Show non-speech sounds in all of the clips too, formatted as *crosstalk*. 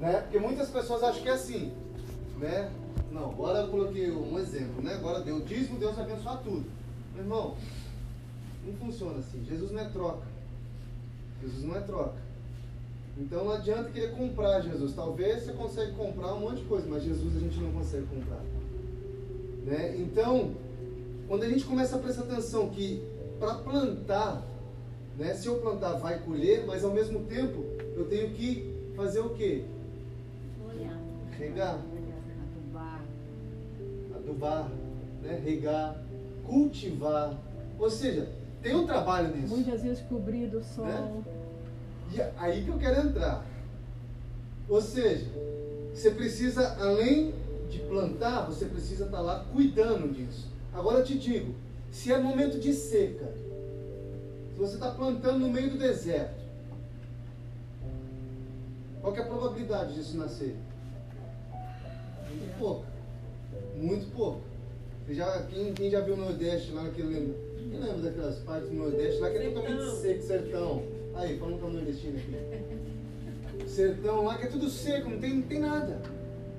Né? Porque muitas pessoas acham que é assim, né? Não, agora eu coloquei um exemplo, né? Agora deu dízimo, Deus vai abençoar tudo. Meu irmão, não funciona assim. Jesus não é troca. Jesus não é troca. Então não adianta querer comprar Jesus. Talvez você consiga comprar um monte de coisa, mas Jesus a gente não consegue comprar. Né? Então, quando a gente começa a prestar atenção que para plantar, né, se eu plantar vai colher, mas ao mesmo tempo eu tenho que fazer o quê? Regar. Adubar. Adubar, né? regar, cultivar. Ou seja, tem um trabalho nisso. Muitas vezes cobrir do sol. Né? E aí que eu quero entrar. Ou seja, você precisa, além de plantar, você precisa estar lá cuidando disso. Agora eu te digo, se é momento de seca, se você está plantando no meio do deserto, qual é a probabilidade disso nascer? Muito pouca. Muito pouco. Já, quem, quem já viu o Nordeste lá naquele. Quem lembra daquelas partes do Nordeste lá que é totalmente seco, sertão? Aí, falando com o nordestino aqui. Sertão lá que é tudo seco, não tem, não tem nada.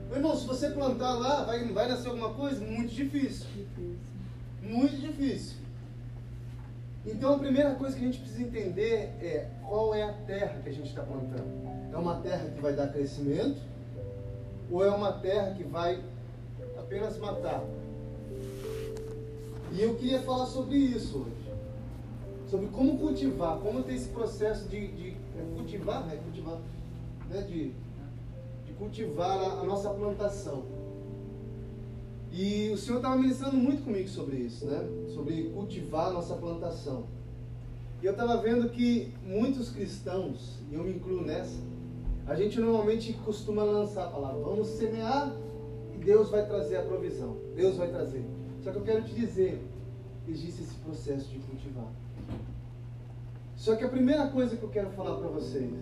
Meu irmão, se você plantar lá, vai, vai nascer alguma coisa? Muito difícil. Muito difícil. Então a primeira coisa que a gente precisa entender é qual é a terra que a gente está plantando. É uma terra que vai dar crescimento ou é uma terra que vai apenas matar? E eu queria falar sobre isso hoje. Sobre como cultivar, como ter esse processo de, de é cultivar, né? Cultivar, né? De cultivar a, a nossa plantação. E o Senhor estava ministrando muito comigo sobre isso, né? Sobre cultivar a nossa plantação. E eu estava vendo que muitos cristãos, e eu me incluo nessa, a gente normalmente costuma lançar a palavra, vamos semear e Deus vai trazer a provisão. Deus vai trazer. Só que eu quero te dizer, existe esse processo de cultivar. Só que a primeira coisa que eu quero falar para vocês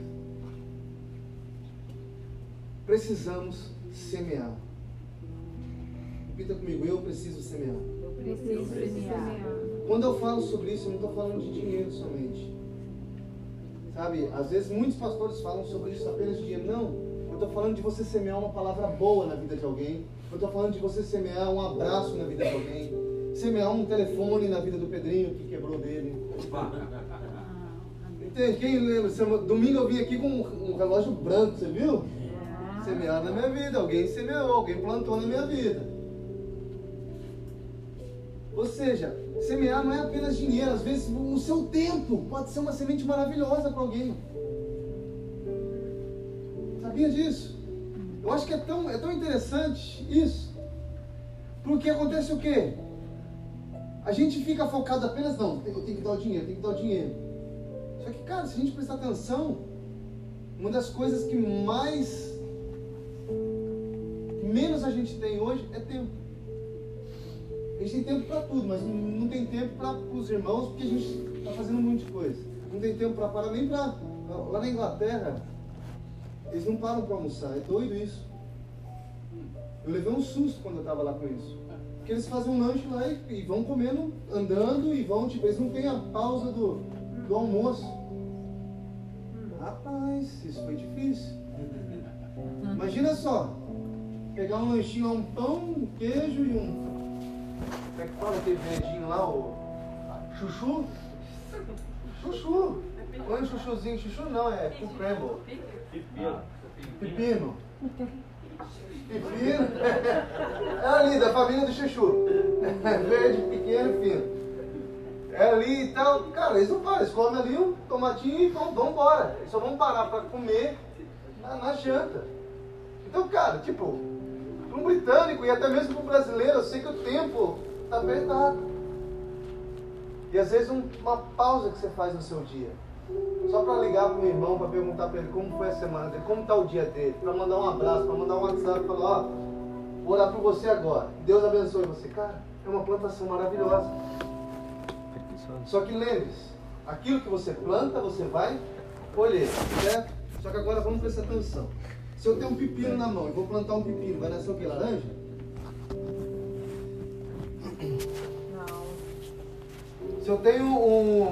precisamos semear. Repita comigo, eu preciso semear. Eu preciso semear. Quando eu falo sobre isso, eu não estou falando de dinheiro somente. Sabe, às vezes muitos pastores falam sobre isso apenas de. Não, eu estou falando de você semear uma palavra boa na vida de alguém. Eu estou falando de você semear um abraço na vida de alguém. Semear um telefone na vida do Pedrinho que quebrou dele. Entende? Quem lembra? Domingo eu vim aqui com um relógio branco, você viu? semear na minha vida, alguém semeou, alguém plantou na minha vida. Ou seja, semear não é apenas dinheiro, às vezes o seu tempo pode ser uma semente maravilhosa para alguém. Sabia disso? Eu acho que é tão, é tão interessante isso. Porque acontece o quê? A gente fica focado apenas, não, eu tenho que dar o dinheiro, tenho que dar o dinheiro. Só que, cara, se a gente prestar atenção, uma das coisas que mais menos a gente tem hoje é tempo. A gente tem tempo para tudo, mas não tem tempo para os irmãos, porque a gente está fazendo um monte de coisa. Não tem tempo para parar nem para. Lá na Inglaterra, eles não param para almoçar. É doido isso. Eu levei um susto quando eu estava lá com isso. Porque eles fazem um lanche lá e, e, vão comendo, andando e vão, tipo, eles não têm a pausa do, do almoço. Rapaz, isso foi difícil. *laughs* Imagina só, pegar um lanchinho, um pão, um queijo e um. É que fala aquele verdinho lá, o. Chuchu? Chuchu! Põe um chuchuzinho, chuchu não, é com crumble. Pepino. Pepino. Pepino. É ali, da família do chuchu. *laughs* Verde, pequeno, fino. É ali e tal. Cara, eles não param, eles comem ali um tomatinho e vão, vão embora. Eles só vão parar para comer na, na janta. Então, cara, tipo, para um britânico e até mesmo para um brasileiro, eu sei que o tempo está apertado. E às vezes um, uma pausa que você faz no seu dia. Só para ligar para o irmão, para perguntar para ele como foi a semana dele, como está o dia dele, para mandar um abraço, para mandar um WhatsApp, falar, ó, vou orar por você agora. Deus abençoe você. Cara, é uma plantação maravilhosa. Só que lembre-se, aquilo que você planta, você vai colher, certo? Só que agora vamos prestar atenção. Se eu tenho um pepino na mão e vou plantar um pepino, vai nascer o que? Laranja? Se eu tenho um,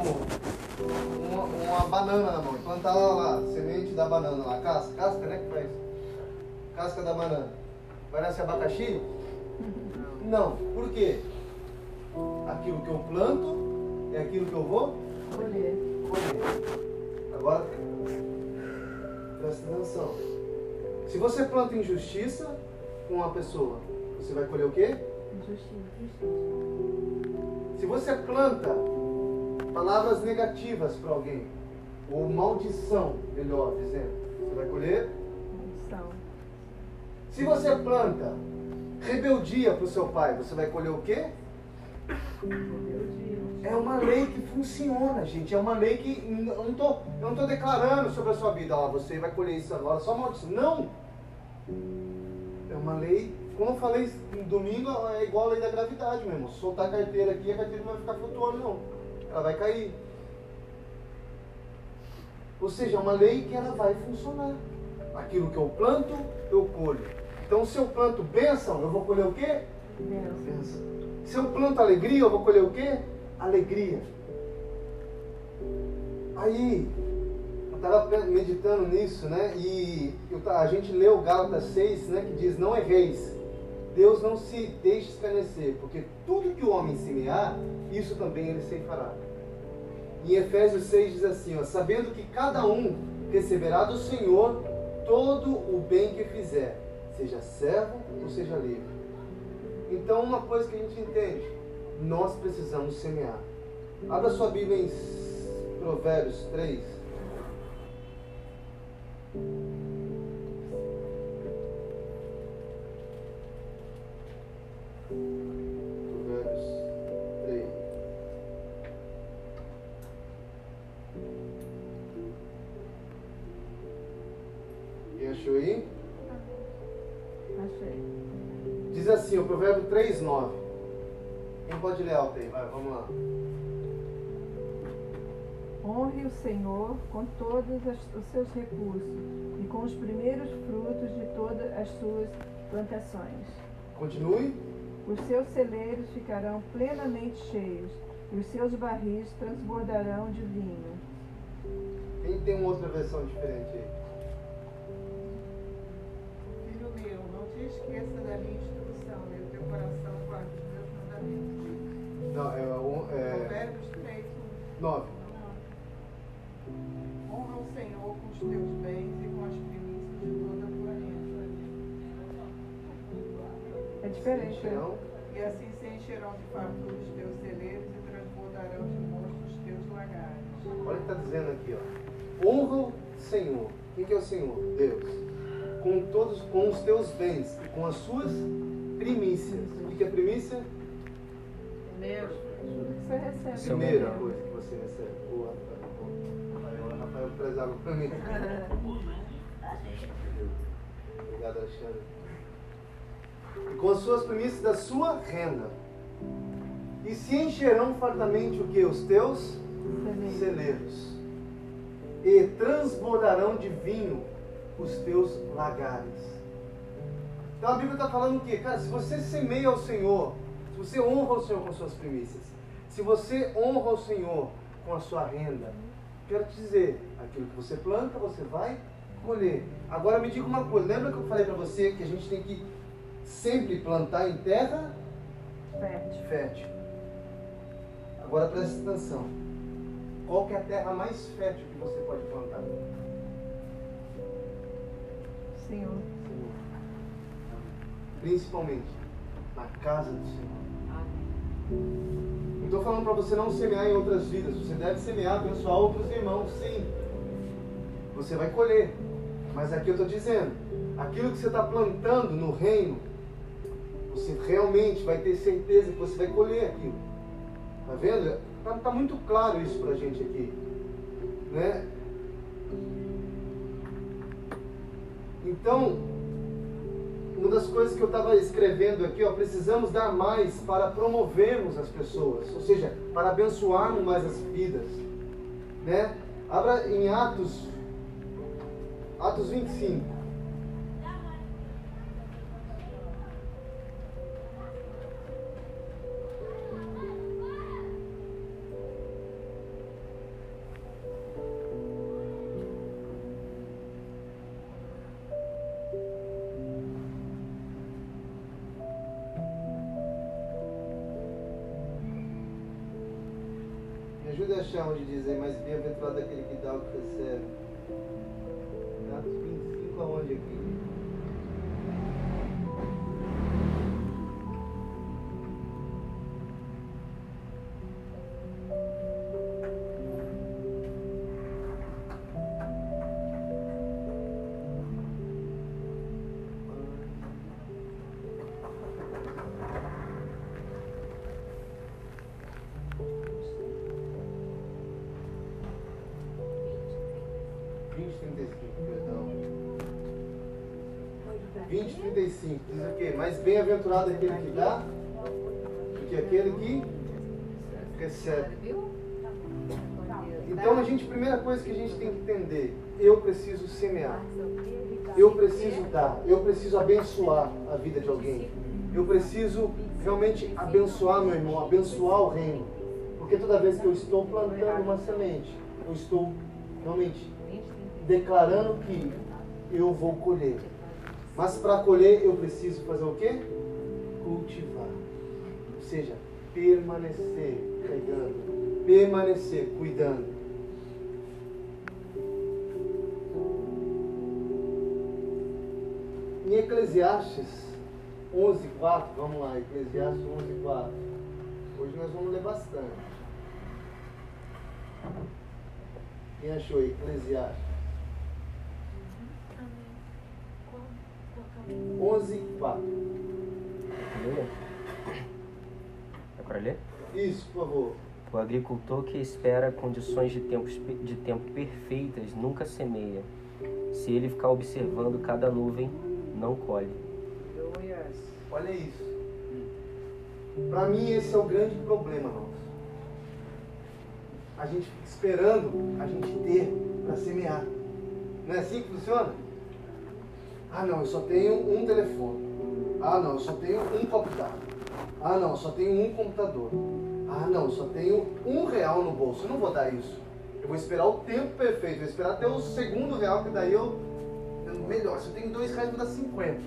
uma, uma, banana na mão plantar lá, lá, semente da banana lá, casca, casca, né? Que faz? casca da banana. Vai nascer abacaxi? Não. Por quê? Aquilo que eu planto é aquilo que eu vou Colher. colher. Agora, presta atenção. Se você planta injustiça com uma pessoa, você vai colher o quê? Injustiça. Se você planta palavras negativas para alguém, ou maldição, melhor dizendo, você vai colher. Maldição. Se você planta rebeldia para o seu pai, você vai colher o quê? É uma lei que funciona, gente. É uma lei que eu não tô, eu não tô declarando sobre a sua vida, ó, você vai colher isso agora, só maldição. Não. É uma lei, como eu falei no domingo, é igual a lei da gravidade mesmo. Se soltar a carteira aqui, a carteira não vai ficar flutuando, não. Ela vai cair. Ou seja, é uma lei que ela vai funcionar. Aquilo que eu planto, eu colho. Então, se eu planto bênção, eu vou colher o quê? Bênção. Se eu planto alegria, eu vou colher o quê? Alegria. Aí, eu estava meditando nisso, né? E a gente leu Gálatas 6, né? Que diz: Não erreis. Deus não se deixe escarnecer, porque tudo que o homem semear, isso também ele ceifará. Em Efésios 6 diz assim: ó, Sabendo que cada um receberá do Senhor todo o bem que fizer, seja servo ou seja livre. Então, uma coisa que a gente entende, nós precisamos semear. Abra sua Bíblia em Provérbios 3. 3,9. Quem pode ler alto aí? Vai, vamos lá. Honre o Senhor com todos os seus recursos e com os primeiros frutos de todas as suas plantações. Continue. Os seus celeiros ficarão plenamente cheios e os seus barris transbordarão de vinho. Quem tem uma outra versão diferente aí? Não, é, um- é Provérbios 3, 9. 1. Honra o Senhor com os teus bens e com as primícias de toda a tua renda. É diferente. né? E assim se encherão de fartura os teus celeiros e transbordarão de mosto os teus lagares. Olha o que está dizendo aqui, ó. Honra o Senhor. Quem que é o Senhor? Deus. Com todos, com os teus bens e com as suas primícias. O que que é primícia? Primeiro, você recebe. Primeira coisa que você recebe. Boa, Rafael, Rafael traz água para mim. Obrigado, Alexandre. E com as suas primícias da sua renda. E se encherão fartamente o que? Os teus Celeiros. E transbordarão de vinho os teus lagares. Então a Bíblia está falando o quê? Cara, se você semeia ao Senhor, se você honra o Senhor com suas primícias, se você honra o Senhor com a sua renda, quero te dizer, aquilo que você planta, você vai colher. Agora me diga uma coisa, lembra que eu falei para você que a gente tem que sempre plantar em terra Fértil. fértil. Agora preste atenção. Qual que é a terra mais fértil que você pode plantar? Senhor. Principalmente na casa do Senhor. Não estou falando para você não semear em outras vidas. Você deve semear, abençoar outros irmãos, sim. Você vai colher. Mas aqui eu estou dizendo, aquilo que você está plantando no reino, você realmente vai ter certeza que você vai colher aquilo. Tá vendo? Tá, tá muito claro isso pra gente aqui. Né? Então, uma das coisas que eu estava escrevendo aqui, ó, precisamos dar mais para promovermos as pessoas, ou seja, para abençoarmos mais as vidas, né? Abra em Atos, Atos 25. Ajuda a achar onde diz aí, mas bem-aventurado aquele que dá o que recebe. Bem-aventurado aquele que dá, do que aquele que recebe. Então a gente, primeira coisa que a gente tem que entender, eu preciso semear. Eu preciso dar, eu preciso abençoar a vida de alguém. Eu preciso realmente abençoar meu irmão, abençoar o reino. Porque toda vez que eu estou plantando uma semente, eu estou realmente declarando que eu vou colher. Mas para colher eu preciso fazer o quê? Cultivar. Ou seja, permanecer pegando, permanecer cuidando. Em Eclesiastes 11:4, vamos lá, Eclesiastes 11:4. Hoje nós vamos ler bastante. Quem achou? Eclesiastes 11:4. Ler? É para ler? Isso, por favor. O agricultor que espera condições de tempo, de tempo perfeitas nunca semeia. Se ele ficar observando cada nuvem, não colhe. Olha isso. Para mim esse é o grande problema nosso. A gente fica esperando a gente ter para semear. Não é assim que funciona? Ah não, eu só tenho um telefone. Ah não, eu só tenho um copo d'água. Ah não, eu só tenho um computador. Ah não, eu só tenho um real no bolso. Eu não vou dar isso. Eu vou esperar o tempo perfeito. Eu vou esperar até o segundo real, que daí eu. Melhor, se eu tenho dois reais, eu vou dar 50.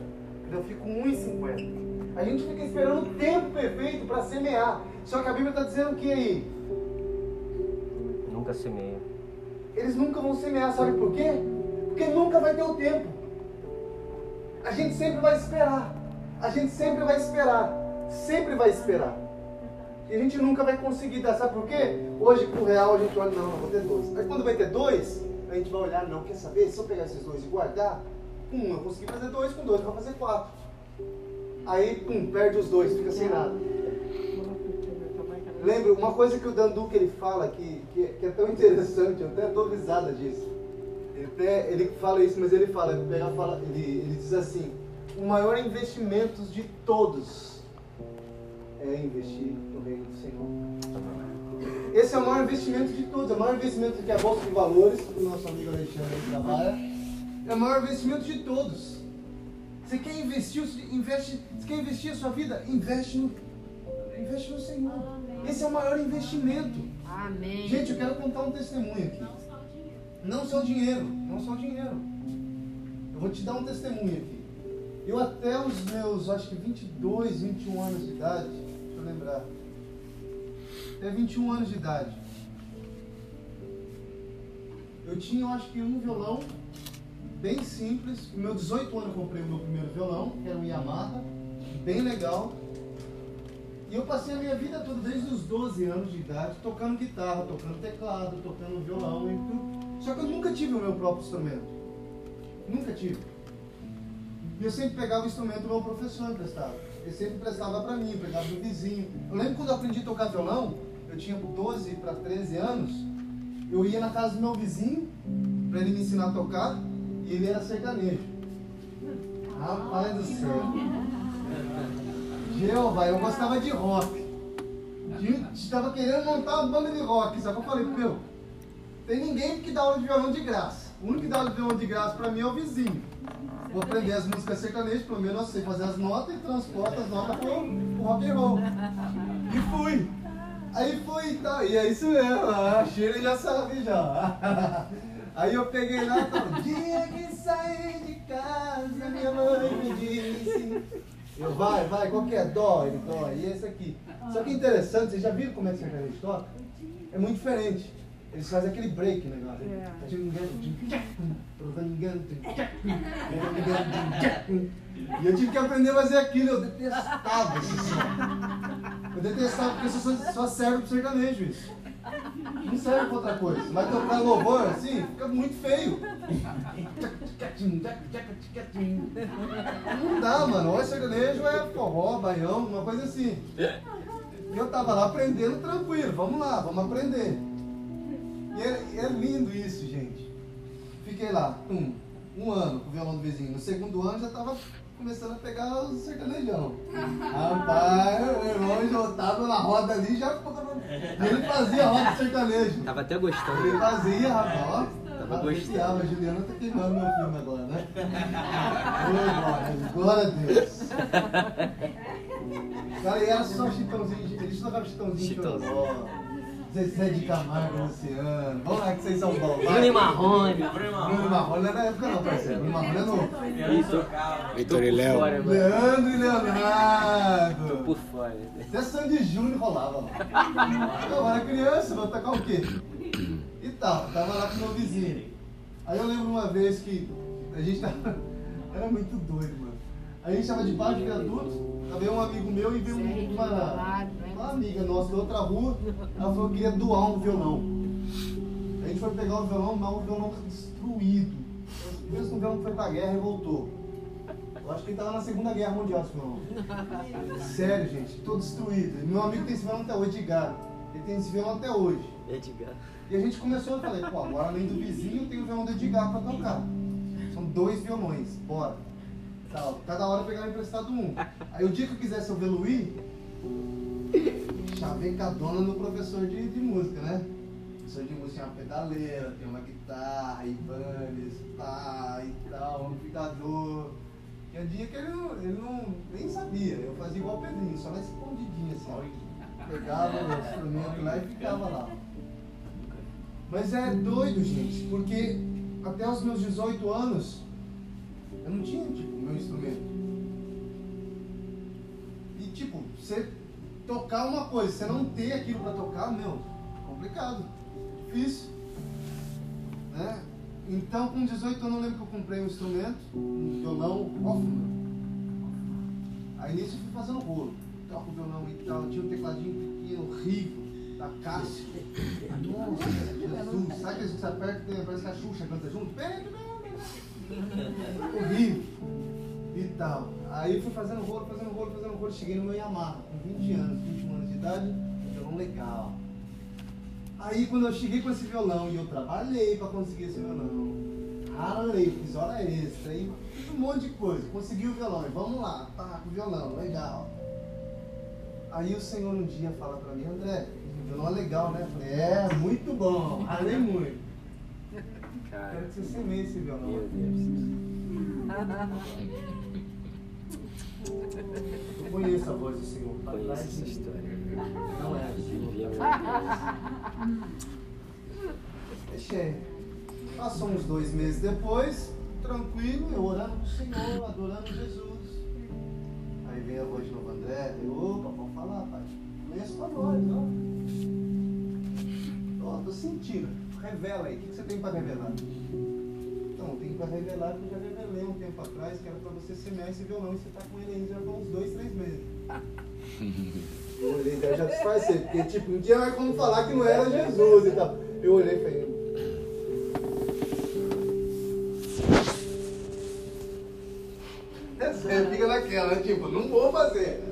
Eu fico com 1,50. A gente fica esperando o tempo perfeito para semear. Só que a Bíblia está dizendo o que aí? Nunca semeia. Eles nunca vão semear, sabe por quê? Porque nunca vai ter o tempo. A gente sempre vai esperar. A gente sempre vai esperar. Sempre vai esperar. E a gente nunca vai conseguir dar. Sabe por quê? Hoje, o real, a gente olha, não, não vou ter dois. Aí quando vai ter dois, a gente vai olhar, não, quer saber? Se eu pegar esses dois e guardar, um eu consegui fazer dois, com dois eu vou fazer quatro. Aí, pum, perde os dois, fica sem nada. Lembra, uma coisa que o Danduque ele fala que, que, que é tão interessante, eu até dou risada disso. Ele, até, ele fala isso, mas ele fala, ele, pega, fala ele diz assim, o maior investimento de todos é investir no reino do Senhor. Esse é o maior investimento de todos, é o maior investimento que a Bolsa de Valores, que o nosso amigo Alexandre trabalha, é o maior investimento de todos. Você quer investir, investe, você quer investir a sua vida? Investe no, investe no Senhor. Esse é o maior investimento. Amém. Gente, eu quero contar um testemunho aqui. Não só o dinheiro, não só o dinheiro. Eu vou te dar um testemunho aqui. Eu até os meus, acho que 22, 21 anos de idade, deixa eu lembrar. Até 21 anos de idade. Eu tinha, acho que um violão bem simples. Com meus 18 anos eu comprei o meu primeiro violão, que era um Yamaha, bem legal. E eu passei a minha vida toda, desde os 12 anos de idade, tocando guitarra, tocando teclado, tocando violão e tudo. Só que eu nunca tive o meu próprio instrumento. Nunca tive. E eu sempre pegava o instrumento do meu professor emprestado. Ele sempre emprestava para mim, pegava do vizinho. Eu lembro quando eu aprendi a tocar violão, eu tinha 12 para 13 anos, eu ia na casa do meu vizinho para ele me ensinar a tocar e ele era sertanejo. Rapaz do céu. Jeová, eu gostava de rock. Estava querendo montar uma banda de rock, que eu falei, meu, tem ninguém que dá aula de violão de graça. O único que dá aula de graça para mim é o vizinho. Vou aprender as músicas sertanejas, pelo menos eu sei fazer as notas e transporto as notas pro, pro rock and roll. E fui. Aí fui e tal. E é isso mesmo, a Sheila já sabe já. *laughs* Aí eu peguei lá e tal. Dia que saí de casa, minha mãe me disse. Eu, vai, vai, qual que é? Dó, ele dó. E esse aqui. Só que interessante, vocês já viram como é que sertanejo toca? é muito diferente. Eles fazem aquele break, né, galera? É. E eu tive que aprender a fazer aquilo, eu detestava esse som. Eu detestava porque só, só serve pro sertanejo isso. Não serve pra outra coisa. Vai tocar louvor assim, fica muito feio. Não dá, mano. Ou é sertanejo, é forró, baião, uma coisa assim. E eu tava lá aprendendo tranquilo, vamos lá, vamos aprender. E é, é lindo isso, gente. Fiquei lá, um, um ano com o violão do vizinho. No segundo ano já tava começando a pegar os sertanejão. *laughs* Rapaz, meu irmão já tava na roda ali já. Ele fazia a roda de sertanejo. Tava até gostando. Ele fazia, rapaz. Tava apreciava. A Juliana tá queimando meu filme agora, né? Ô, glória, glória a Deus. *laughs* Cara, e era só chitãozinho. Eles tocavam chitãozinho Chitãozinho. Zezé de Camargo, Luciano. Vamos lá que vocês são bons. vai. Bruno e Marrone. Bruno Marrone não é da época não, parceiro. Bruno Marrone é novo. Vitor. E Léo. Leandro e Leonardo. Tô por fora. Até Sandy Júnior rolava lá. Eu era criança, vou tocar o quê? E tal, tava lá com o meu vizinho. Aí eu lembro uma vez que a gente tava. *laughs* Era muito doido, mano. A gente tava debaixo de viaduto, tava eu um amigo meu e veio um- uma, uma amiga nossa da outra rua. Ela falou que queria doar um violão. A gente foi pegar o violão, mas o violão tá destruído. O violão foi pra guerra e voltou. Eu acho que ele tava na Segunda Guerra Mundial esse violão. Sério, gente, todo destruído. Meu amigo tem esse violão até hoje, Edgar. Ele tem esse violão até hoje. Edgar. E a gente começou, eu falei, pô, agora além do vizinho tem o violão do Edgar pra tocar. São dois violões, bora. Tal. Cada hora eu pegava emprestado um. Aí o dia que eu quisesse evoluir, chavecadona no professor de, de música, né? Professor de música tem uma pedaleira, tem uma guitarra, Ibanez, pá, e tal, amplificador. Tinha dia que ele não, ele não nem sabia. Eu fazia igual o Pedrinho, só na escondidinha assim. Pegava o instrumento lá e ficava lá. Mas é doido, gente, porque até os meus 18 anos eu não tinha, tipo, meu instrumento. E tipo, você tocar uma coisa, você não ter aquilo pra tocar, meu, complicado, difícil. Né? Então com 18 anos eu lembro que eu comprei um instrumento, um violão Hoffman. Aí nisso eu fui fazendo rolo. O violão e tal, tinha um tecladinho pequeno, horrível, da Cássio. Nossa, Jesus, sabe que a gente aperta e parece que a Xuxa canta junto? Horrível. E tal. Aí fui fazendo rolo, fazendo rolo, fazendo rolo. Cheguei no meu Yamaha, com 20 anos, 21 anos de idade, um violão legal. Aí quando eu cheguei com esse violão e eu trabalhei para conseguir esse violão, ralei, fiz hora extra, aí fiz um monte de coisa, consegui o violão, e vamos lá, tá, com o violão, legal. Aí o senhor um dia fala pra mim, André, o violão é legal, né? Eu falei, é, muito bom, ralei muito. Cara, Quero que você semeie esse violão. meu Deus. *laughs* Eu conheço a voz do senhor. tá Conheço essa história. Não é. Vivia, meu Deus. *laughs* Deixei. Passou uns dois meses depois, tranquilo, eu orando pro Senhor, adorando Jesus. Aí vem a voz de novo, André, eu, opa, pode falar, pai. Conheço tua voz, ó. Ó, tô sentindo. Revela aí, o que que você tem para revelar? Eu tenho para revelar que eu já revelei um tempo atrás, que era para você semear esse violão e você tá com ele aí já há uns dois, três meses. *laughs* Eu olhei, daí já disfarcei, porque tipo, um dia vai como falar que não era Jesus e tal. Eu olhei e falei. Você fica naquela, né? tipo, não vou fazer.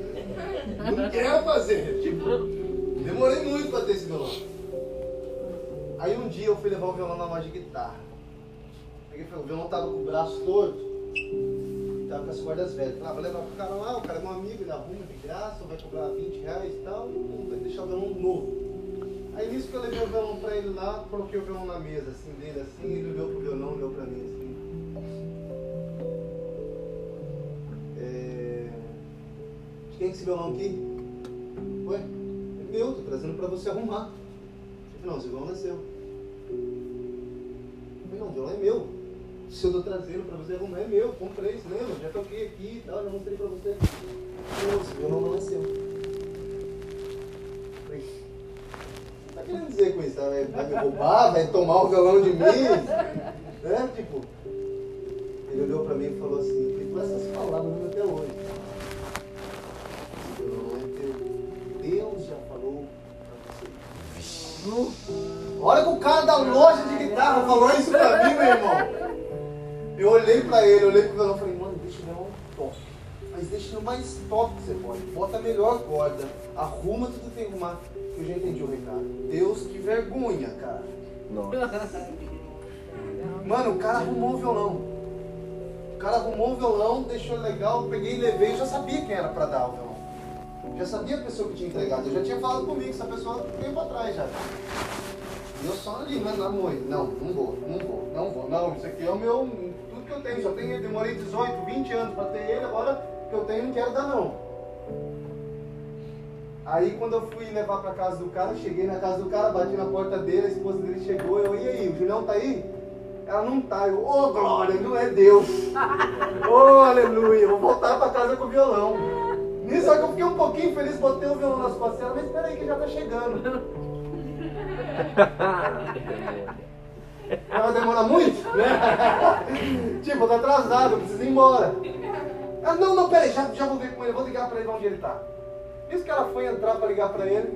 Não quero fazer. Tipo, demorei muito pra ter esse violão. Aí um dia eu fui levar o violão na loja de guitarra. Peguei, o violão tava com o braço torto, tava com as cordas velhas. Falei, ah, vou levar pro cara lá, o cara é meu amigo, ele arruma de graça, vai cobrar 20 reais e tal, e vai deixar o violão novo. Aí nisso que eu levei o violão pra ele lá, coloquei o violão na mesa, assim, dele assim, ele olhou pro violão, olhou pra mim assim. É... De quem é esse violão aqui? Ué, é meu, tô trazendo pra você arrumar. Falei, não, esse violão é seu. Eu falei, não, o violão é meu. Se eu tô trazendo pra você arrumar, é meu, comprei, você lembra? Já toquei aqui e tal, já mostrei pra você. Não, esse violão não é seu. Tá querendo dizer tá? vai, vai me roubar, vai tomar o violão de mim. *laughs* Né? Tipo, ele olhou pra mim e falou assim, ficou essas palavras no meu até hoje. É teu. Deus já falou pra você. Nu. A hora que o cara da loja de guitarra falou isso pra mim, meu irmão. Eu olhei pra ele, olhei pro violão e falei, mano, deixa o violão top. Mas deixa no mais top que você pode. Bota a melhor corda. Arruma tudo que tem que arrumar. Eu já entendi o recado. Deus, que vergonha, cara. Nossa. Mano, o cara arrumou o violão. O cara arrumou o violão, deixou legal, peguei e levei. Eu já sabia quem era pra dar o violão. Já sabia a pessoa que tinha entregado. Eu já tinha falado comigo, essa pessoa tempo atrás já. E eu só ali, mas na moita. Não, não vou, não vou, não vou. Não, isso aqui é o meu. Tudo que eu tenho. Só tenho, demorei 18, 20 anos pra ter ele, agora que eu tenho não quero dar não. Aí quando eu fui levar pra casa do cara, cheguei na casa do cara, bati na porta dele, a esposa dele chegou, eu, e aí, o Julião tá aí? Ela não tá, eu, ô glória, não é Deus. *laughs* Ô aleluia, vou voltar pra casa com o violão. Nisso só que eu fiquei um pouquinho feliz, botei o violão nas costas mas espera aí que já tá chegando. *laughs* Ela demora muito, né? *laughs* tipo, tá atrasado, preciso ir embora. Ela, não, não, peraí, já, já vou ver com ele, vou ligar pra ele onde ele tá. Isso que ela foi entrar pra ligar pra ele,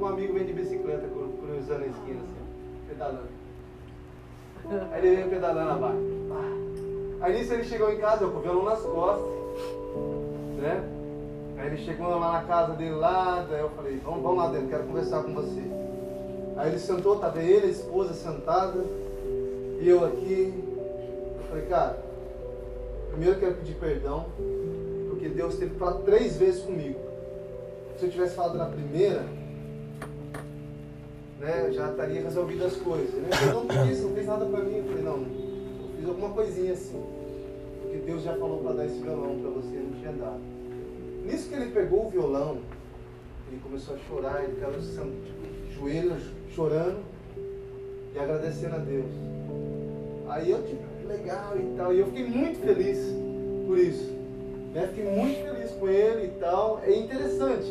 um amigo vem de bicicleta, cruzando a esquina assim, pedalando. Aí ele veio pedalando abaixo. Aí nisso ele chegou em casa, eu com o violão nas costas, né? Aí ele chegou lá na casa dele lá, daí eu falei, vamos, vamos lá dentro, quero conversar com você. Aí ele sentou, tava ele, a esposa sentada, e eu aqui. Eu falei, cara, primeiro eu quero pedir perdão, porque Deus teve falar três vezes comigo. Se eu tivesse falado na primeira, né, já estaria resolvido as coisas. Né? Eu não quis, não fez nada pra mim. Eu falei, não, eu fiz alguma coisinha assim. Porque Deus já falou para dar esse violão para você, não tinha dado. Nisso que ele pegou o violão, ele começou a chorar, ele ficava tipo, joelhos chorando e agradecendo a Deus. Aí eu, tipo, legal e tal. E eu fiquei muito feliz por isso. Né? Fiquei muito feliz com ele e tal. É interessante.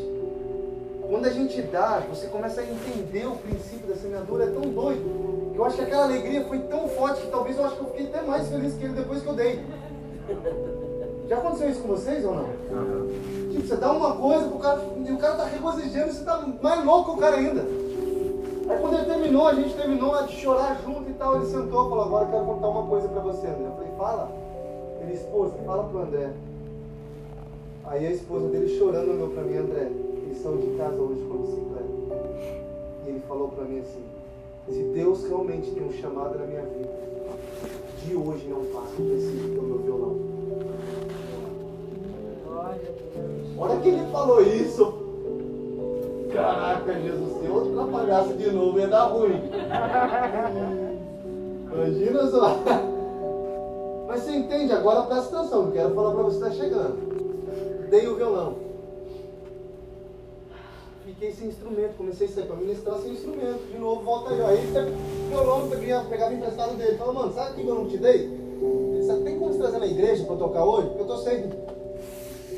Quando a gente dá, você começa a entender o princípio da semeadura, é tão doido. Eu acho que aquela alegria foi tão forte que talvez eu acho que eu fiquei até mais feliz que ele depois que eu dei. *laughs* Já aconteceu isso com vocês ou não? Uhum. Tipo, você dá uma coisa pro cara e o cara tá regozijando e você tá mais louco que o cara ainda. Aí quando ele terminou, a gente terminou de chorar junto e tal, ele sentou e falou, agora eu quero contar uma coisa pra você, André. Eu falei, fala. Ele, esposa, fala pro André. Aí a esposa dele chorando olhou pra mim, André, eles são de casa hoje com bicicleta. E ele falou pra mim assim, se Deus realmente tem um chamado na minha vida, de hoje não eu preciso do meu violão. Olha que ele falou isso. Caraca, Jesus, tem outro atrapalhaço de novo, ia dar ruim. *laughs* Imagina só. Mas você entende, agora presta atenção, quero falar pra você que está chegando. Dei o violão. Fiquei sem instrumento, comecei a sair pra ministrar sem instrumento. De novo, volta aí. Aí o violão eu pegava emprestado dele. Falou, mano, sabe que eu não te dei? Ele disse, tem como você trazer na igreja pra tocar hoje? Porque eu tô sem.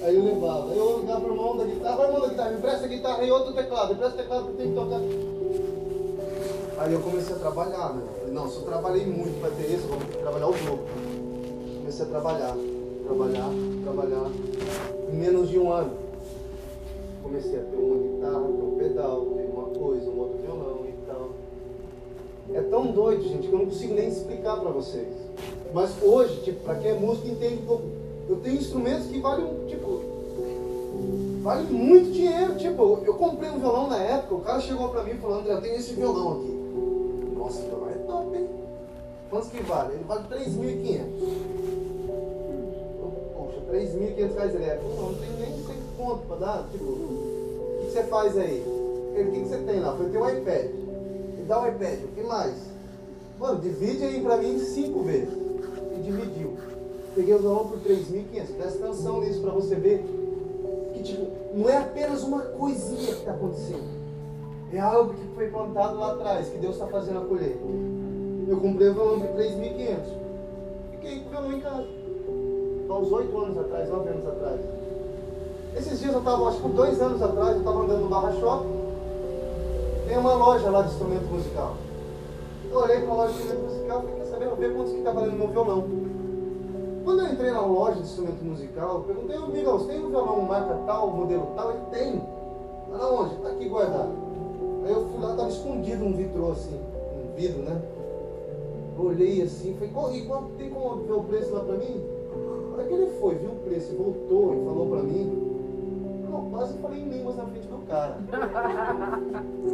Aí eu levava. Eu ligava pro irmão da guitarra, irmão da guitarra, me empresta a guitarra e outro teclado, me empresta teclado que tenho que tocar. Aí eu comecei a trabalhar, né? Falei, não, se eu trabalhei muito para ter isso, eu vou trabalhar o dobro. Comecei a trabalhar, trabalhar, trabalhar. Em menos de um ano, comecei a ter uma guitarra, ter um pedal, ter uma coisa, um outro violão e tal. É tão doido, gente, que eu não consigo nem explicar para vocês. Mas hoje, tipo, para quem é músico, entende um pouco. Eu tenho instrumentos que valem, tipo, vale muito dinheiro. Tipo, eu comprei um violão na época, o cara chegou pra mim falou, André, eu tenho esse violão aqui. Nossa, o violão é top, hein? Quantos que vale? Ele vale 3.500. Poxa, 3.500 reais ele é. Não, não tenho nem 100 conto pra dar. Tipo, o que você faz aí? Ele, o que você tem lá? Eu tem um iPad. Me dá um iPad, o que mais? Mano, divide aí pra mim cinco vezes. E dividiu. Peguei o violão por 3.500. Presta atenção nisso pra você ver que, tipo, não é apenas uma coisinha que está acontecendo. É algo que foi plantado lá atrás, que Deus está fazendo a colher. Eu comprei o violão por 3.500. Fiquei com o violão em casa. Há uns 8 anos atrás, 9 anos atrás. Esses dias eu estava, acho que dois anos atrás, eu estava andando no Barra Shopping. Tem uma loja lá de instrumento musical. Eu olhei para a loja de instrumento musical e falei, quer saber, eu ver quantos que está valendo meu violão. Quando eu entrei na loja de instrumento musical, perguntei, ô Miguel, tem um violão marca tal, modelo tal? Ele tem. Mas onde? Está aqui guardado. Aí eu fui lá, estava escondido um vitrô assim, um vidro, né? Eu olhei assim, falei, e quanto tem como ver o preço lá para mim? Na hora que ele foi, viu o preço, voltou e falou para mim, eu quase falei em línguas na frente do cara.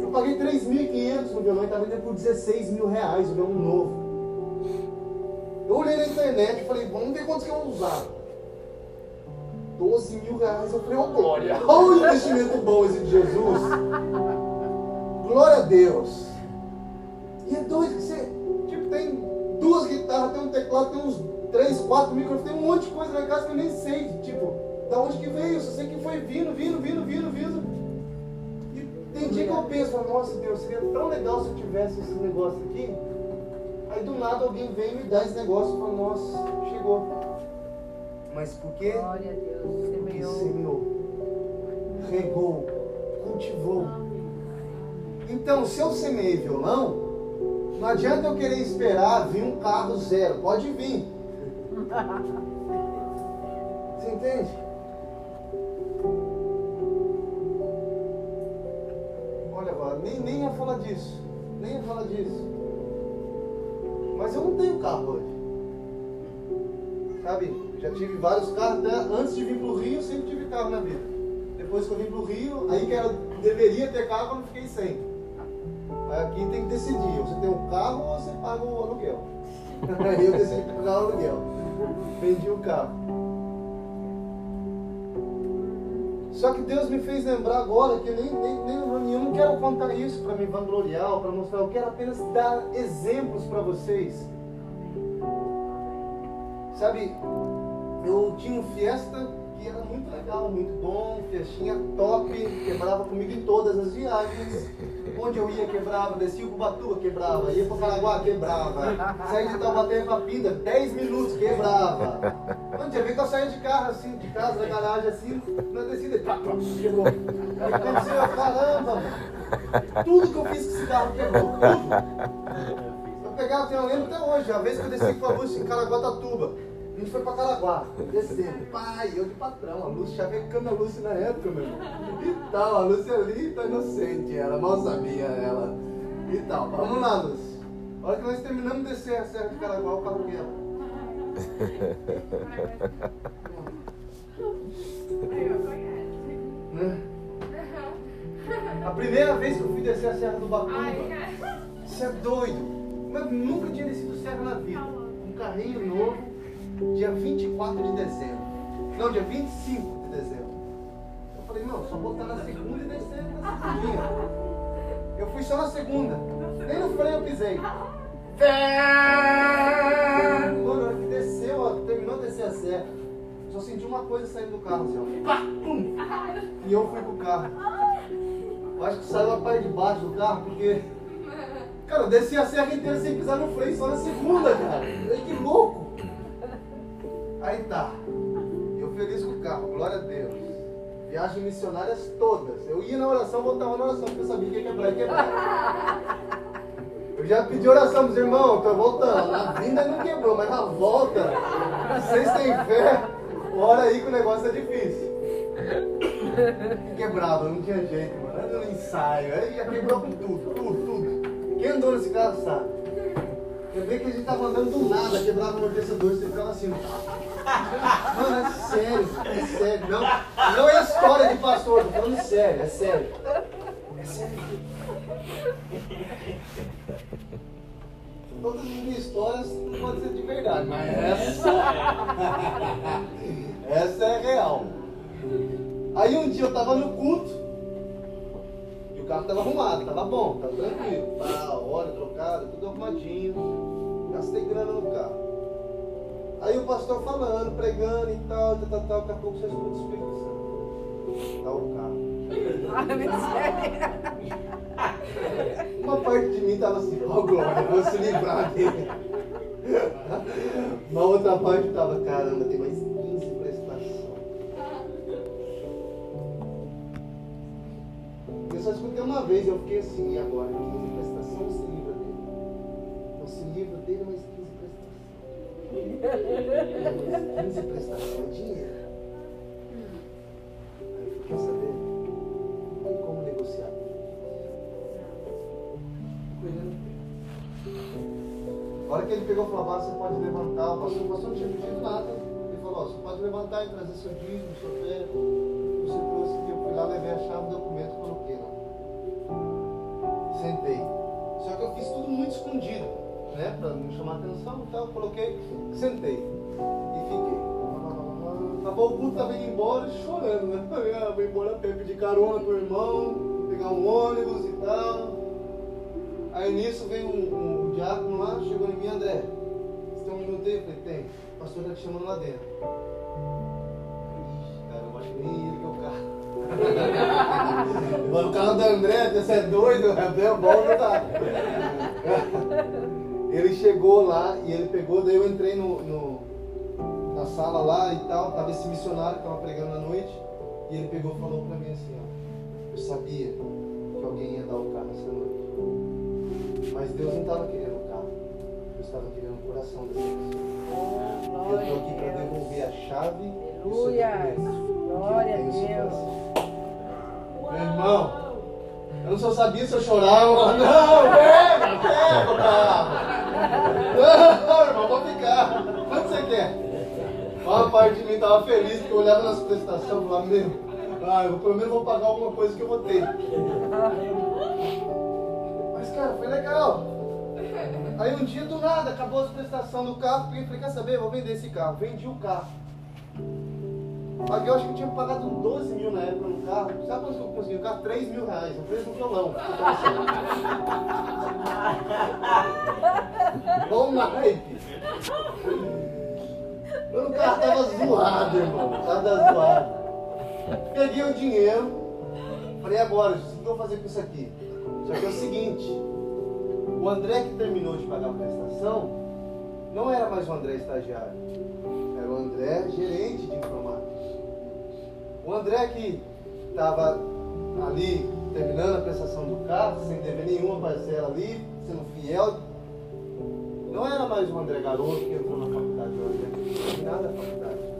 Eu paguei 3.500 no violão e estava vendendo por 16 mil reais o violão novo. Eu olhei na internet e falei, vamos ver quantos que vão usar. 12 mil reais. Eu falei, ô oh, glória, *laughs* olha o investimento bom esse de Jesus. Glória a Deus. E é doido que você, tipo, tem duas guitarras, tem um teclado, tem uns três, quatro microfones, tem um monte de coisa na casa que eu nem sei, tipo, da onde que veio, só sei que foi vindo, vindo, vindo, vindo, vindo. E tem dia que eu penso, nossa Deus, seria tão legal se eu tivesse esse negócio aqui. Aí do nada alguém vem e me dá esse negócio e fala, nossa, chegou. Mas por quê? Glória a Deus, Porque semeou. semeou, regou, cultivou. Então, se eu semei violão, não adianta eu querer esperar vir um carro zero. Pode vir. *laughs* Você entende? Olha, nem, nem ia falar disso. Nem ia falar disso. Mas eu não tenho carro hoje. Sabe? Já tive vários carros. Até antes de vir pro Rio, eu sempre tive carro na vida. Depois que eu vim pro Rio, aí que eu deveria ter carro, eu não fiquei sem. Aí aqui tem que decidir. Você tem um carro ou você paga o aluguel. *laughs* Aí eu decidi pagar o aluguel. Vendi o carro. Só que Deus me fez lembrar agora que eu nem, nem, nem eu não quero contar isso para me vangloriar para mostrar, eu quero apenas dar exemplos para vocês. Sabe, eu tinha um Fiesta que era muito legal, muito bom, festinha top, quebrava comigo em todas as viagens. Onde eu ia, quebrava, descia o Cubatuba, quebrava, ia para Caraguá, quebrava, saía de Taubaté para Pinda, 10 minutos, quebrava. Um dia vez que eu saía de carro assim, de casa, da garagem assim, na descida, pá, pá, quebrou. Aí aconteceu, caramba, mano. Tudo que eu fiz com esse carro quebrou, tudo. Eu pegava, eu lembro até hoje, a vez que eu desci com a luz em Caraguatatuba. A gente foi pra Caraguá, descendo. Pai, eu de patrão, a Lúcia chavecando a Lúcia na época, meu. E tal, a Lúcia ali tá inocente, ela mal sabia ela. E tal, vamos lá, Lúcia. A hora que nós terminamos de descer a Serra de Caraguá, o carro quebra. Né? A primeira vez que eu fui descer a Serra do Batuba, isso é doido. Mas nunca tinha descido serra na vida. Um carrinho novo, dia 24 de dezembro. Não, dia 25 de dezembro. Eu falei, não, só botar na segunda e descer na segundinha. Eu fui só na segunda. Nem no freio eu pisei. Mano, na hora que desceu, ó, terminou de descer a serra. Só senti uma coisa saindo do carro, assim, ó. Pá, pum. E eu fui pro carro. Eu acho que saiu a parte de baixo do carro, porque. Cara, eu desci a serra inteira sem pisar no freio, só na segunda, cara. Que louco! Aí tá. Eu feliz com o carro, glória a Deus. Viagens missionárias todas. Eu ia na oração, voltava na oração, porque eu sabia que ia quebrar e quebrar. *laughs* Eu já pedi oração pros irmãos, tô voltando. Na vinda não quebrou, mas na volta, vocês têm fé, ora aí que o negócio é difícil. Quebrava, não tinha jeito, mano. Era no ensaio, aí já quebrou com tudo, tudo, tudo. Quem andou nesse carro sabe. Eu vi que a gente tava andando do nada, quebrava o amortecedor, você ficava assim. Mano, é sério, é sério. Não, não é história de pastor, tô falando sério, é sério. É sério. Todas as minhas histórias não podem ser de verdade, mas essa. essa é real. Aí um dia eu tava no culto e o carro tava arrumado, tava bom, tava tranquilo. Tá, óleo trocado, tudo arrumadinho. Gastei grana no carro. Aí o pastor falando, pregando e tal, tal, tal, tal, daqui a pouco você escuta o Espírito Santo. Dá o carro. *laughs* Uma parte de mim tava assim, ó glória, eu vou se livrar dele. Uma outra parte tava, caramba, tem mais 15 prestações. Eu só escutei uma vez, eu fiquei assim, e agora? 15 prestação não se livra dele. Não se livra dele, mas 15 prestação. 15 prestação é dinheiro. Aí eu falei, quer saber? Tem como negociar? Fico olhando. A hora que ele pegou e falou, você pode levantar, o pastor, o não tinha pedido nada. Ele falou, você pode levantar e trazer seu dízimo, sua fé. Você trouxe que eu fui lá, levei a chave, o documento, coloquei lá. Sentei. Só que eu fiz tudo muito escondido, né? Pra não chamar atenção e tal. Coloquei, sentei. E fiquei. Acabou o culto, tava indo embora chorando, né? Falei, *laughs* ah, vou embora a pé, pedir carona pro irmão, pegar um ônibus e tal. Aí nisso veio um, um diácono lá, chegou em mim, André. Você tem um minuto aí? Eu falei, tem. O pastor tá te chamando lá dentro. Ixi, cara, eu acho nem que é o carro. *laughs* O carro do André, você é doido, é bom, não tá? Ele chegou lá e ele pegou, daí eu entrei no, no- na sala lá e tal, tava esse missionário que tava pregando à noite, e ele pegou e falou pra mim assim, ó, eu sabia que alguém ia dar o carro essa noite. Mas Deus não estava querendo o carro, Deus estava querendo o coração dessa pessoa. Eu estou aqui para devolver a chave e Aleluia. Glória a Deus. Meu irmão, eu não só sabia se eu chorava, não, pega, pega. Não, irmão, pode ficar. Quanto você quer? Uma parte de mim estava feliz porque eu olhava nas prestações e falava, meu, ah, eu pelo menos vou pagar alguma coisa que eu vou ter. Mas, cara, foi legal. Aí um dia do nada, acabou as prestações do carro, peguei e falei, quer saber, vou vender esse carro. Vendi o carro. Paguei, eu acho que eu tinha pagado 12 mil na época no carro. Sabe quanto eu consegui? O carro? 3 mil reais. Eu fiz *laughs* no violão. Bom naipe. O carro tava zoado, irmão. Tava zoado. Peguei o dinheiro. Falei, agora, Jesus, o que eu vou fazer com isso aqui? Só que é o seguinte. O André que terminou de pagar a prestação não era mais o André estagiário. Era o André gerente de informática. O André que estava ali terminando a prestação do carro, sem dever nenhuma parcela ali, sendo fiel. Não era mais o André garoto que entrou na faculdade, o André que tinha terminado a faculdade.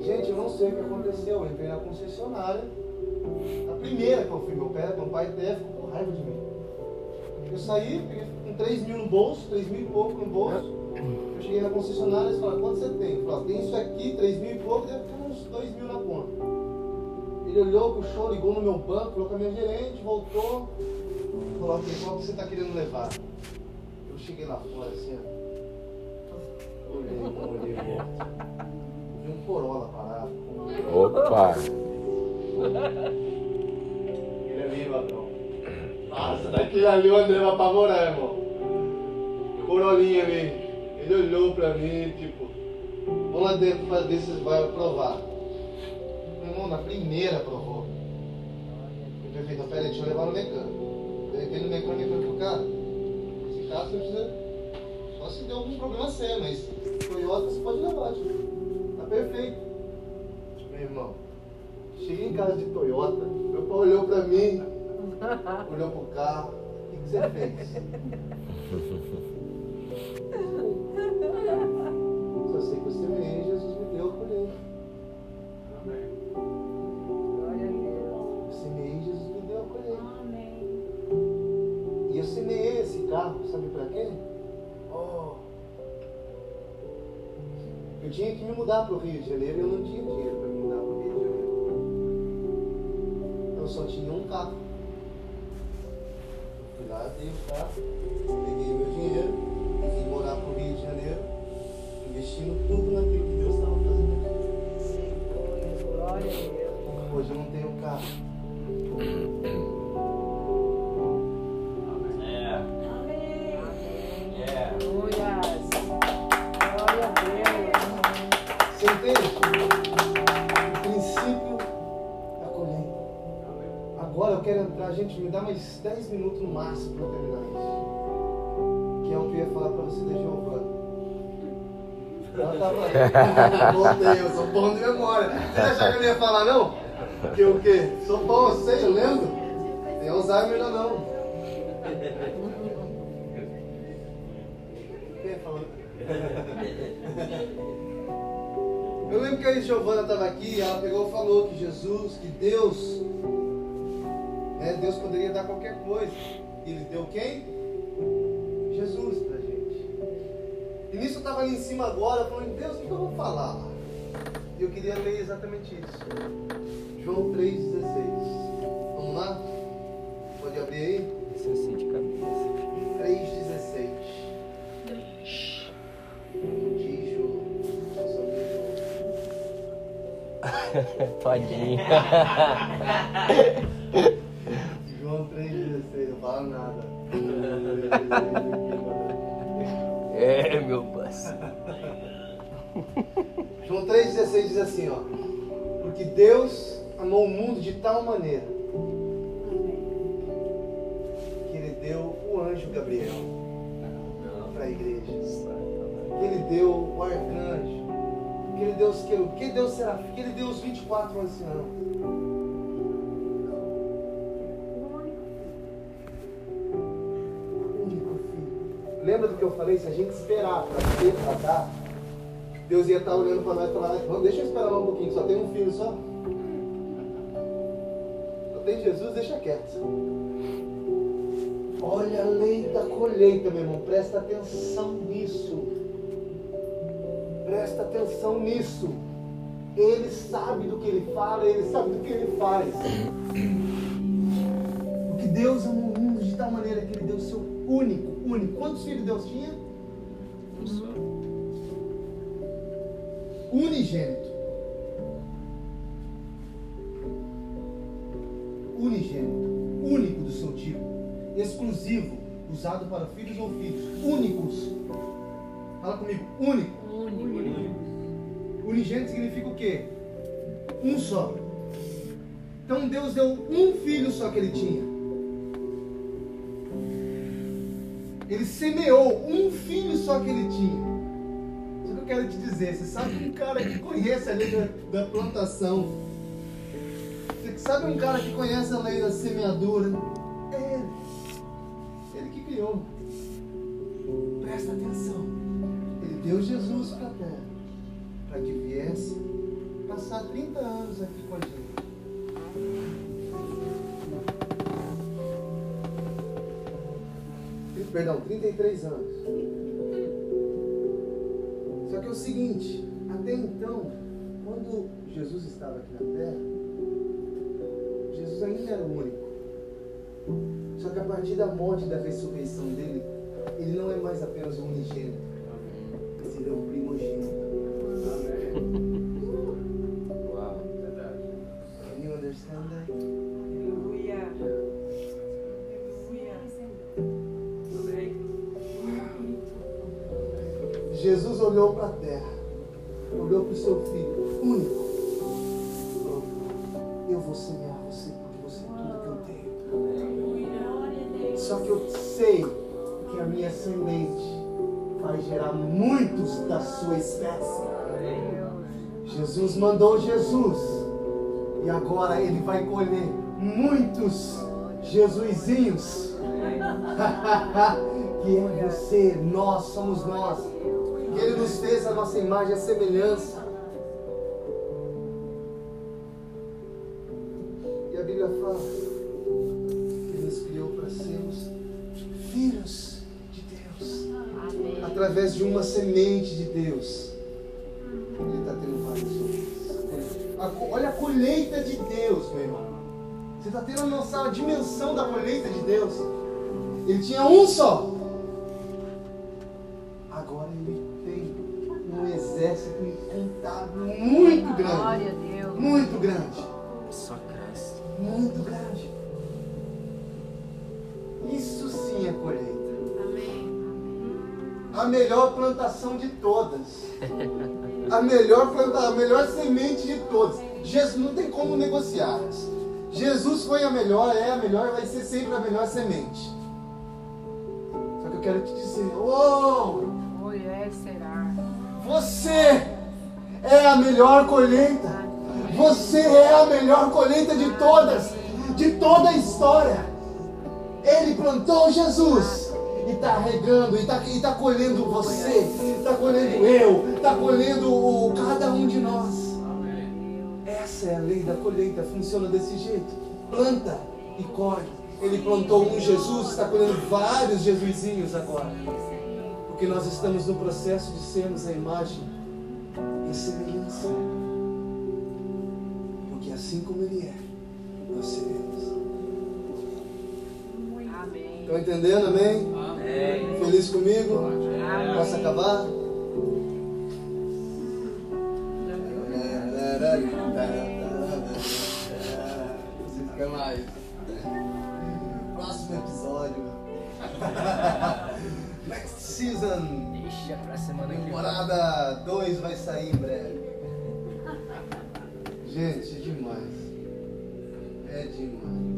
Gente, eu não sei o que aconteceu. Eu entrei na concessionária. A primeira que eu fui, meu pai, meu pai até ficou com raiva de mim. Eu saí, com 3 mil no bolso, 3 mil e pouco no bolso. Eu cheguei na concessionária e eles falaram, quanto você tem? Eu falei, tem isso aqui, 3 mil e pouco, deve ter uns 2 mil na conta. Ele olhou, puxou, ligou no meu banco, falou com a minha gerente, voltou. Falou, ok, qual que você está querendo levar? Eu cheguei lá fora assim, ó. Olhei, olhei, olhei. Vi um Corolla parado. Opa! Ele ali, ladrão. Nossa, daquele ali o André vai apavorar, irmão. Corolinha ali. Ele olhou pra mim, tipo, vamos lá dentro pra ver se vai aprovar. Meu irmão, na primeira aprovou. O prefeito, peraí, deixa eu levar no mecânico. Levei no mecânico e falei, cara, esse carro você precisa. Só se deu algum problema sério, mas Toyota você pode levar, tipo. Tá perfeito. Meu irmão, cheguei em casa de Toyota, meu pai olhou pra mim, olhou pro carro, o que você fez? *laughs* sei que eu semeei, Jesus me deu a colheita. Glória a Deus. Eu semeei, Jesus me deu a colheita. E eu semeei esse carro, sabe pra quê? Oh. Eu tinha que me mudar para o Rio de Janeiro e eu não tinha dinheiro para me mudar para o Rio de Janeiro. Eu só tinha um carro. Eu fui lá, dei o carro, você da *laughs* Giovana. Ela tava. Voltei, eu sou bom de memória. Você achava que eu não ia falar, não? Que o quê? Sou bom, eu sei, eu lembro. Tem Alzheimer ainda não. Quem falou? Eu lembro que a Giovana estava aqui e ela pegou e falou que Jesus, que Deus, né, Deus poderia dar qualquer coisa. Ele deu quem? Ali em cima agora, falando, Deus, o que eu vou falar? E eu queria ler exatamente isso. João 3,16. Vamos lá? Pode abrir aí? Isso assim de cabeça. 3,16. Diz o nosso amigo Todinho. Assim, ó. Porque Deus amou o mundo de tal maneira que ele deu o anjo Gabriel para a igreja. Que ele deu o arcanjo. Que ele deu os que, que Deus será? Que ele deu os 24 anciãos. Lembra do que eu falei? Se a gente esperar para ter, para dar, Deus ia estar olhando para nós e falar, "Não, deixa eu esperar um pouquinho, só tem um filho só. Só tem Jesus, deixa quieto. Olha a lei da colheita, meu irmão. Presta atenção nisso. Presta atenção nisso. Ele sabe do que ele fala, ele sabe do que ele faz. Porque Deus amou o mundo de tal maneira que ele deu o seu único, único. Quantos filhos Deus tinha? Unigênito. Unigênito, único do seu tipo, exclusivo, usado para filhos ou filhos, únicos. Fala comigo, único. Unigênito significa o quê? Um só. Então Deus deu um filho só que ele tinha. Ele semeou um filho só que ele tinha eu quero te dizer. Você sabe um cara que conhece a lei da, da plantação. Você sabe um cara que conhece a lei da semeadura. É ele. Ele que criou. Presta atenção. Ele deu Jesus para a terra. Para que viesse passar 30 anos aqui com a gente. Perdão, 33 anos. Só que é o seguinte, até então, quando Jesus estava aqui na terra, Jesus ainda era o único. Só que a partir da morte e da ressurreição dele, ele não é mais apenas um unigênito, ele é um primogênito. Uau. Jesus olhou para a terra, olhou para o seu filho, único. Eu vou semear você porque você é tudo que eu tenho. Só que eu sei que a minha semente vai gerar muitos da sua espécie. Jesus mandou Jesus. E agora ele vai colher muitos Jesusinhos. *laughs* que é você, nós somos nós. Nos fez a nossa imagem, a semelhança. E a Bíblia fala que ele nos criou para sermos filhos de Deus. Através de uma semente de Deus. Ele está tendo vários co- Olha a colheita de Deus, meu irmão. Você está tendo a noção, a dimensão da colheita de Deus. Ele tinha um só. Um incontável, muito grande. Glória a Deus. Muito grande. Só cresce. Muito grande. Isso sim é colheita. A melhor plantação de todas. A melhor planta, a melhor semente de todas. Jesus não tem como negociar. Jesus foi a melhor, é a melhor, vai ser sempre a melhor semente. Só que eu quero te dizer, uou, Mulher será. Você é a melhor colheita. Você é a melhor colheita de todas, de toda a história. Ele plantou Jesus e está regando, e está tá colhendo você, está colhendo eu, está colhendo o, cada um de nós. Essa é a lei da colheita, funciona desse jeito: planta e colhe. Ele plantou um Jesus, está colhendo vários Jesusinhos agora. Porque nós estamos no processo de sermos a imagem e semelhança. Porque assim como Ele é, nós seremos. Amém. Estão entendendo, amém? Amém. Feliz comigo? Amém. Posso acabar? Fica mais. Próximo episódio. *laughs* Season. Deixa pra semana. Temporada 2 vai sair em breve. Gente, é demais. É demais.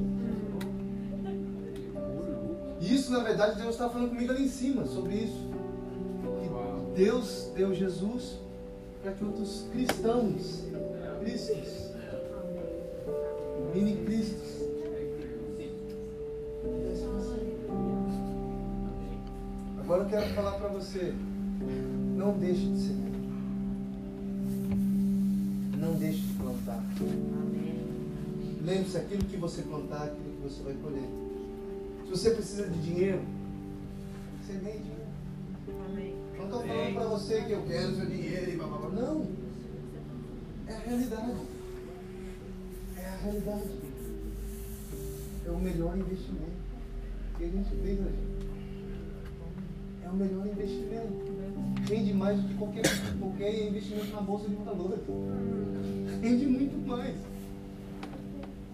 Isso, na verdade, Deus está falando comigo ali em cima sobre isso. Que Deus deu Jesus para que outros cristãos, cristos, mini cristos, Agora eu quero falar para você. Não deixe de semear. Não deixe de plantar. Lembre-se, aquilo que você plantar, aquilo que você vai colher. Se você precisa de dinheiro, semeie dinheiro. Não estou falando para você que eu quero seu dinheiro e blá, blá, blá. Não. É a realidade. É a realidade. É o melhor investimento que a gente fez, né, gente? É o melhor investimento. Rende mais do que qualquer, qualquer investimento na bolsa de valores. Rende muito mais.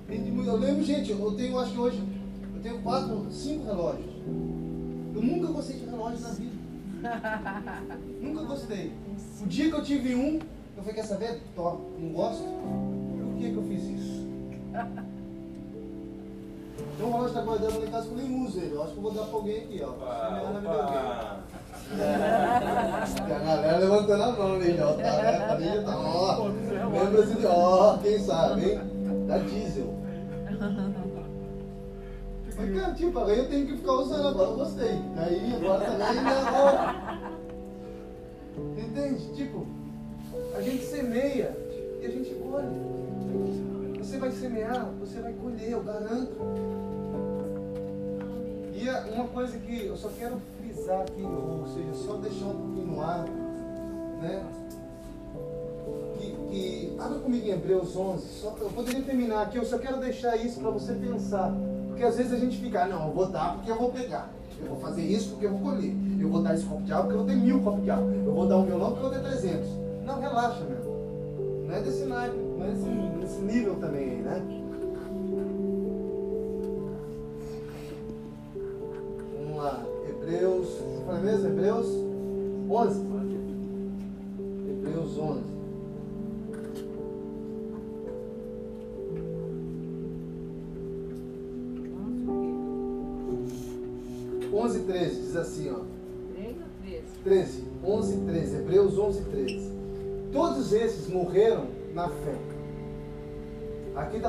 Rende muito. Eu lembro, gente, eu tenho, acho que hoje, eu tenho quatro, cinco relógios. Eu nunca gostei de relógio na vida. nunca gostei. O dia que eu tive um, eu falei, quer saber? Tó, não gosto. Por que, que eu fiz isso? Tem um relógio que tá guardando lá em casa que eu nem uso ele. Eu acho que eu vou dar pra alguém aqui, ó. De alguém. Tem a galera levantando a mão ali, ó. Tá, né? A família tá, ó. Lembra-se de, ó, quem sabe, hein? Da diesel. Mas, cara, tipo, aí eu tenho que ficar usando, agora eu gostei. Aí, agora também, ó. Entende? Tipo, a gente semeia e a gente colhe. Você vai semear, você vai colher, eu garanto. E é uma coisa que eu só quero frisar aqui, ou seja, só deixar um pouquinho no ar, né? Que, que comigo em Hebreus 11. Só, eu poderia terminar aqui, eu só quero deixar isso para você pensar. Porque às vezes a gente fica, ah, não, eu vou dar porque eu vou pegar. Eu vou fazer isso porque eu vou colher. Eu vou dar esse copo de água porque eu vou ter mil copos de água. Eu vou dar um violão porque eu vou ter 300. Não, relaxa, meu. Não é desse naipe, não é desse, desse nível também né?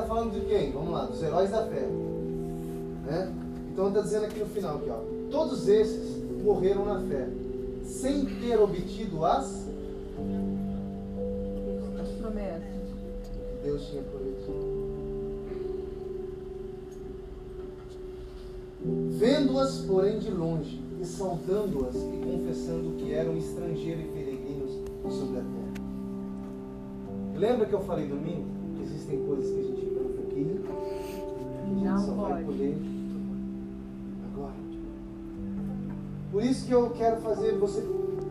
Está falando de quem? Vamos lá, dos heróis da fé. Né? Então está dizendo aqui no final, aqui, ó. Todos esses morreram na fé, sem ter obtido as As promessas. que Deus tinha prometido. Vendo-as, porém, de longe, e saudando-as e confessando que eram estrangeiros e peregrinos sobre a terra. Lembra que eu falei domingo? Existem coisas que a gente planta aqui, que a gente Não só vai pode. colher agora. Por isso que eu quero fazer você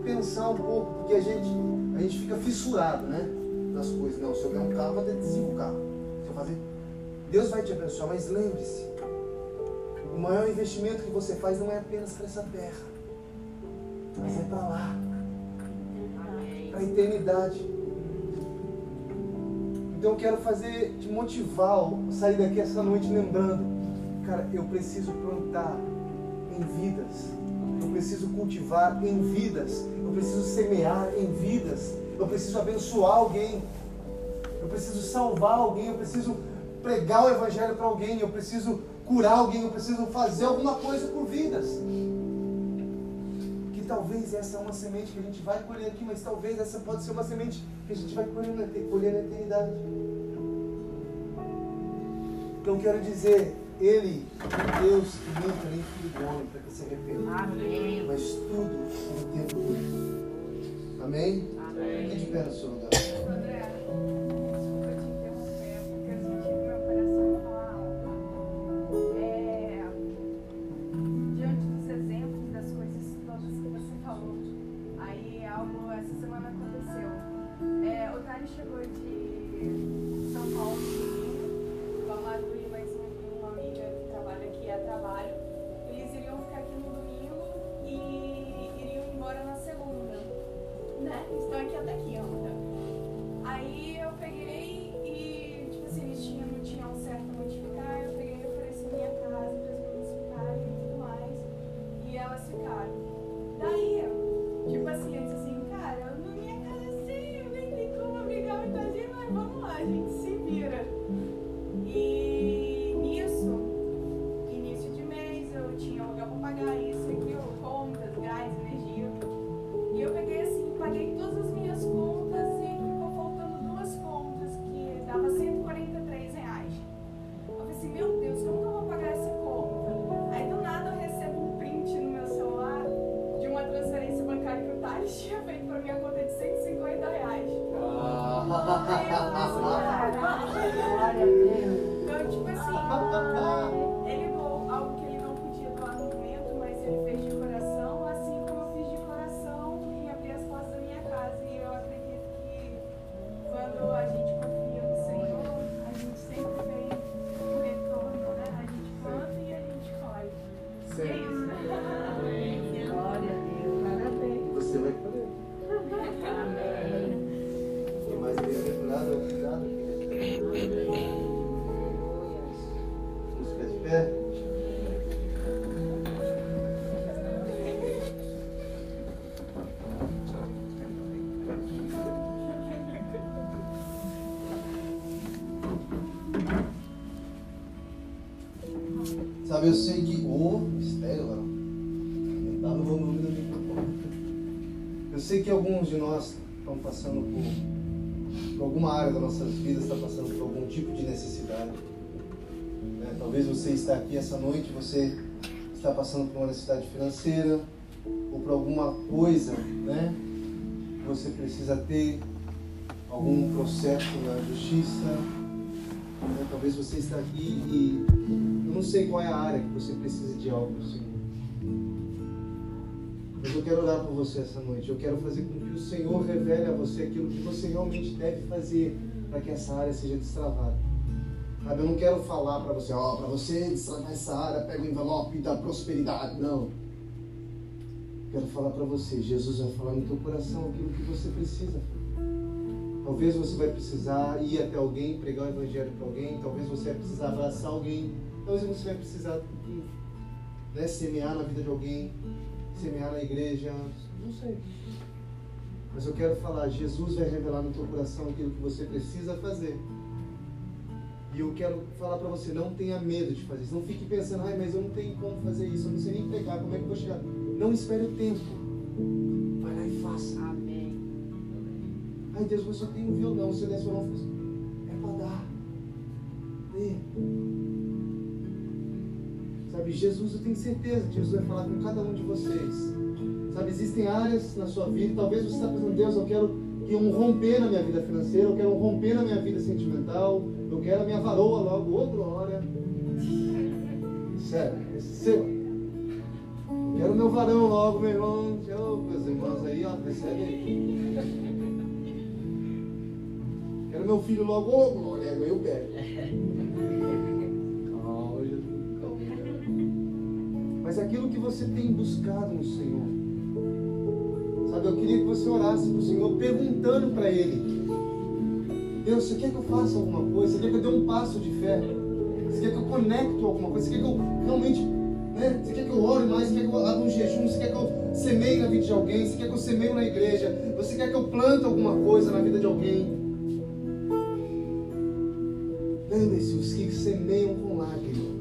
pensar um pouco, porque a gente, a gente fica fissurado, né? Nas coisas. Não, se eu ganhar um carro, vai ter cinco carros. Se eu fazer. Deus vai te abençoar, mas lembre-se, o maior investimento que você faz não é apenas para essa terra, mas é para lá, para a eternidade. Então eu quero fazer, te motivar, sair daqui essa noite lembrando, cara, eu preciso plantar em vidas, eu preciso cultivar em vidas, eu preciso semear em vidas, eu preciso abençoar alguém. eu preciso salvar alguém, eu preciso pregar o evangelho para alguém, eu preciso curar alguém, eu preciso fazer alguma coisa por vidas. Talvez essa é uma semente que a gente vai colher aqui, mas talvez essa pode ser uma semente que a gente vai colher na, colher na eternidade. Então quero dizer, Ele é Deus que nunca nem filho do homem para que se arrependa. Amém. Mas tudo no tempo dele. Amém? Amém. Fique de pé no seu lugar. Estão aqui até quinta. Aí Sabe, eu sei que. Ô, mistério, agora. Aumentar no volume do microfone. Eu sei que alguns de nós estão passando por, por alguma área das nossas vidas, está passando por algum tipo de necessidade. né? Talvez você está aqui essa noite, você está passando por uma necessidade financeira ou por alguma coisa, né? Você precisa ter algum processo na justiça. né? Talvez você está aqui e não sei qual é a área que você precisa de algo, Senhor. Mas eu quero orar por você essa noite. Eu quero fazer com que o Senhor revele a você aquilo que você realmente deve fazer para que essa área seja destravada. Sabe, eu não quero falar para você, ó, para você destravar essa área, pega o envelope da prosperidade. Não. Quero falar para você, Jesus vai falar no teu coração aquilo que você precisa. Talvez você vai precisar ir até alguém, pregar o evangelho para alguém, talvez você vai precisar abraçar alguém, talvez você vai precisar né, semear na vida de alguém, semear na igreja, não sei. Mas eu quero falar, Jesus vai revelar no teu coração aquilo que você precisa fazer. E eu quero falar para você, não tenha medo de fazer isso. Não fique pensando, ai, mas eu não tenho como fazer isso, eu não sei nem pregar, como é que eu vou chegar? Não espere o tempo. Vai lá e faça. Amém. Ai Deus, mas só tem um violão, se eu desse violão, é para dar. Dê. Sabe, Jesus, eu tenho certeza que Jesus vai falar com cada um de vocês. Sabe, existem áreas na sua vida, talvez você está pensando, Deus, eu quero que um romper na minha vida financeira, eu quero um romper na minha vida sentimental, eu quero a minha varoa logo, outra hora. Sério, seu. Eu quero meu varão logo, meu irmão. Ô, meus irmãos aí, ó, recebe aí. Quero meu filho logo, ô, glória, eu pego. Mas aquilo que você tem buscado no Senhor, sabe, eu queria que você orasse para o Senhor perguntando para Ele: Deus, você quer que eu faça alguma coisa? Você quer que eu dê um passo de fé? Você quer que eu conecte alguma coisa? Você quer que eu realmente. Né? Você quer que eu ore mais? Você quer que eu abra um jejum? Você quer que eu semeie na vida de alguém? Você quer que eu semeie na igreja? Você quer que eu plante alguma coisa na vida de alguém? Lembre-se, os que semeiam com lágrimas,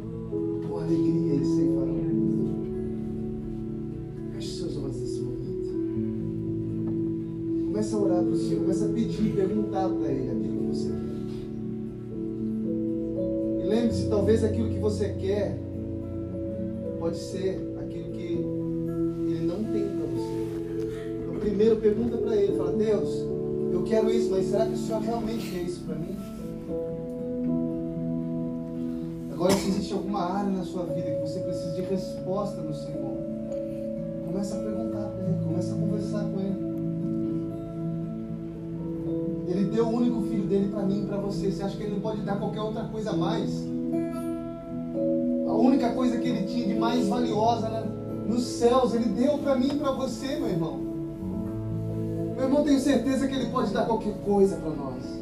Começa a orar para o Senhor, começa a pedir, perguntar para Ele aquilo que você quer. E lembre-se, talvez aquilo que você quer pode ser aquilo que Ele não tem para você. Então, primeiro pergunta para Ele, fala, Deus, eu quero isso, mas será que o Senhor realmente quer isso para mim? Agora, se existe alguma área na sua vida que você precisa de resposta do Senhor, começa a perguntar para Ele, começa a conversar com Ele. Deu o único filho dele para mim e para você. Você acha que ele não pode dar qualquer outra coisa a mais? A única coisa que ele tinha de mais valiosa né, nos céus, ele deu para mim e para você, meu irmão. Meu irmão, tenho certeza que ele pode dar qualquer coisa para nós.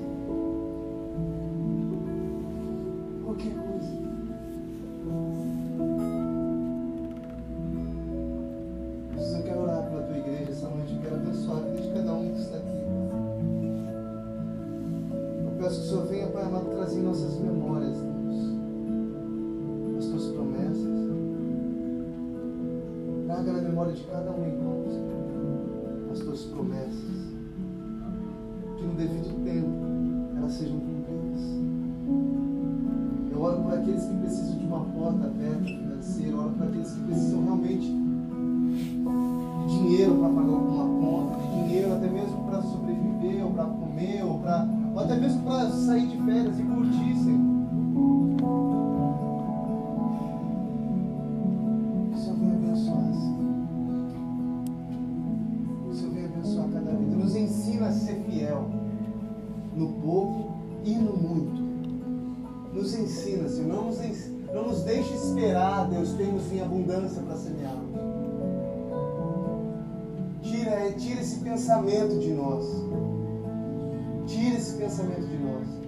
Abundância para semear. Tira, tira esse pensamento de nós. Tira esse pensamento de nós.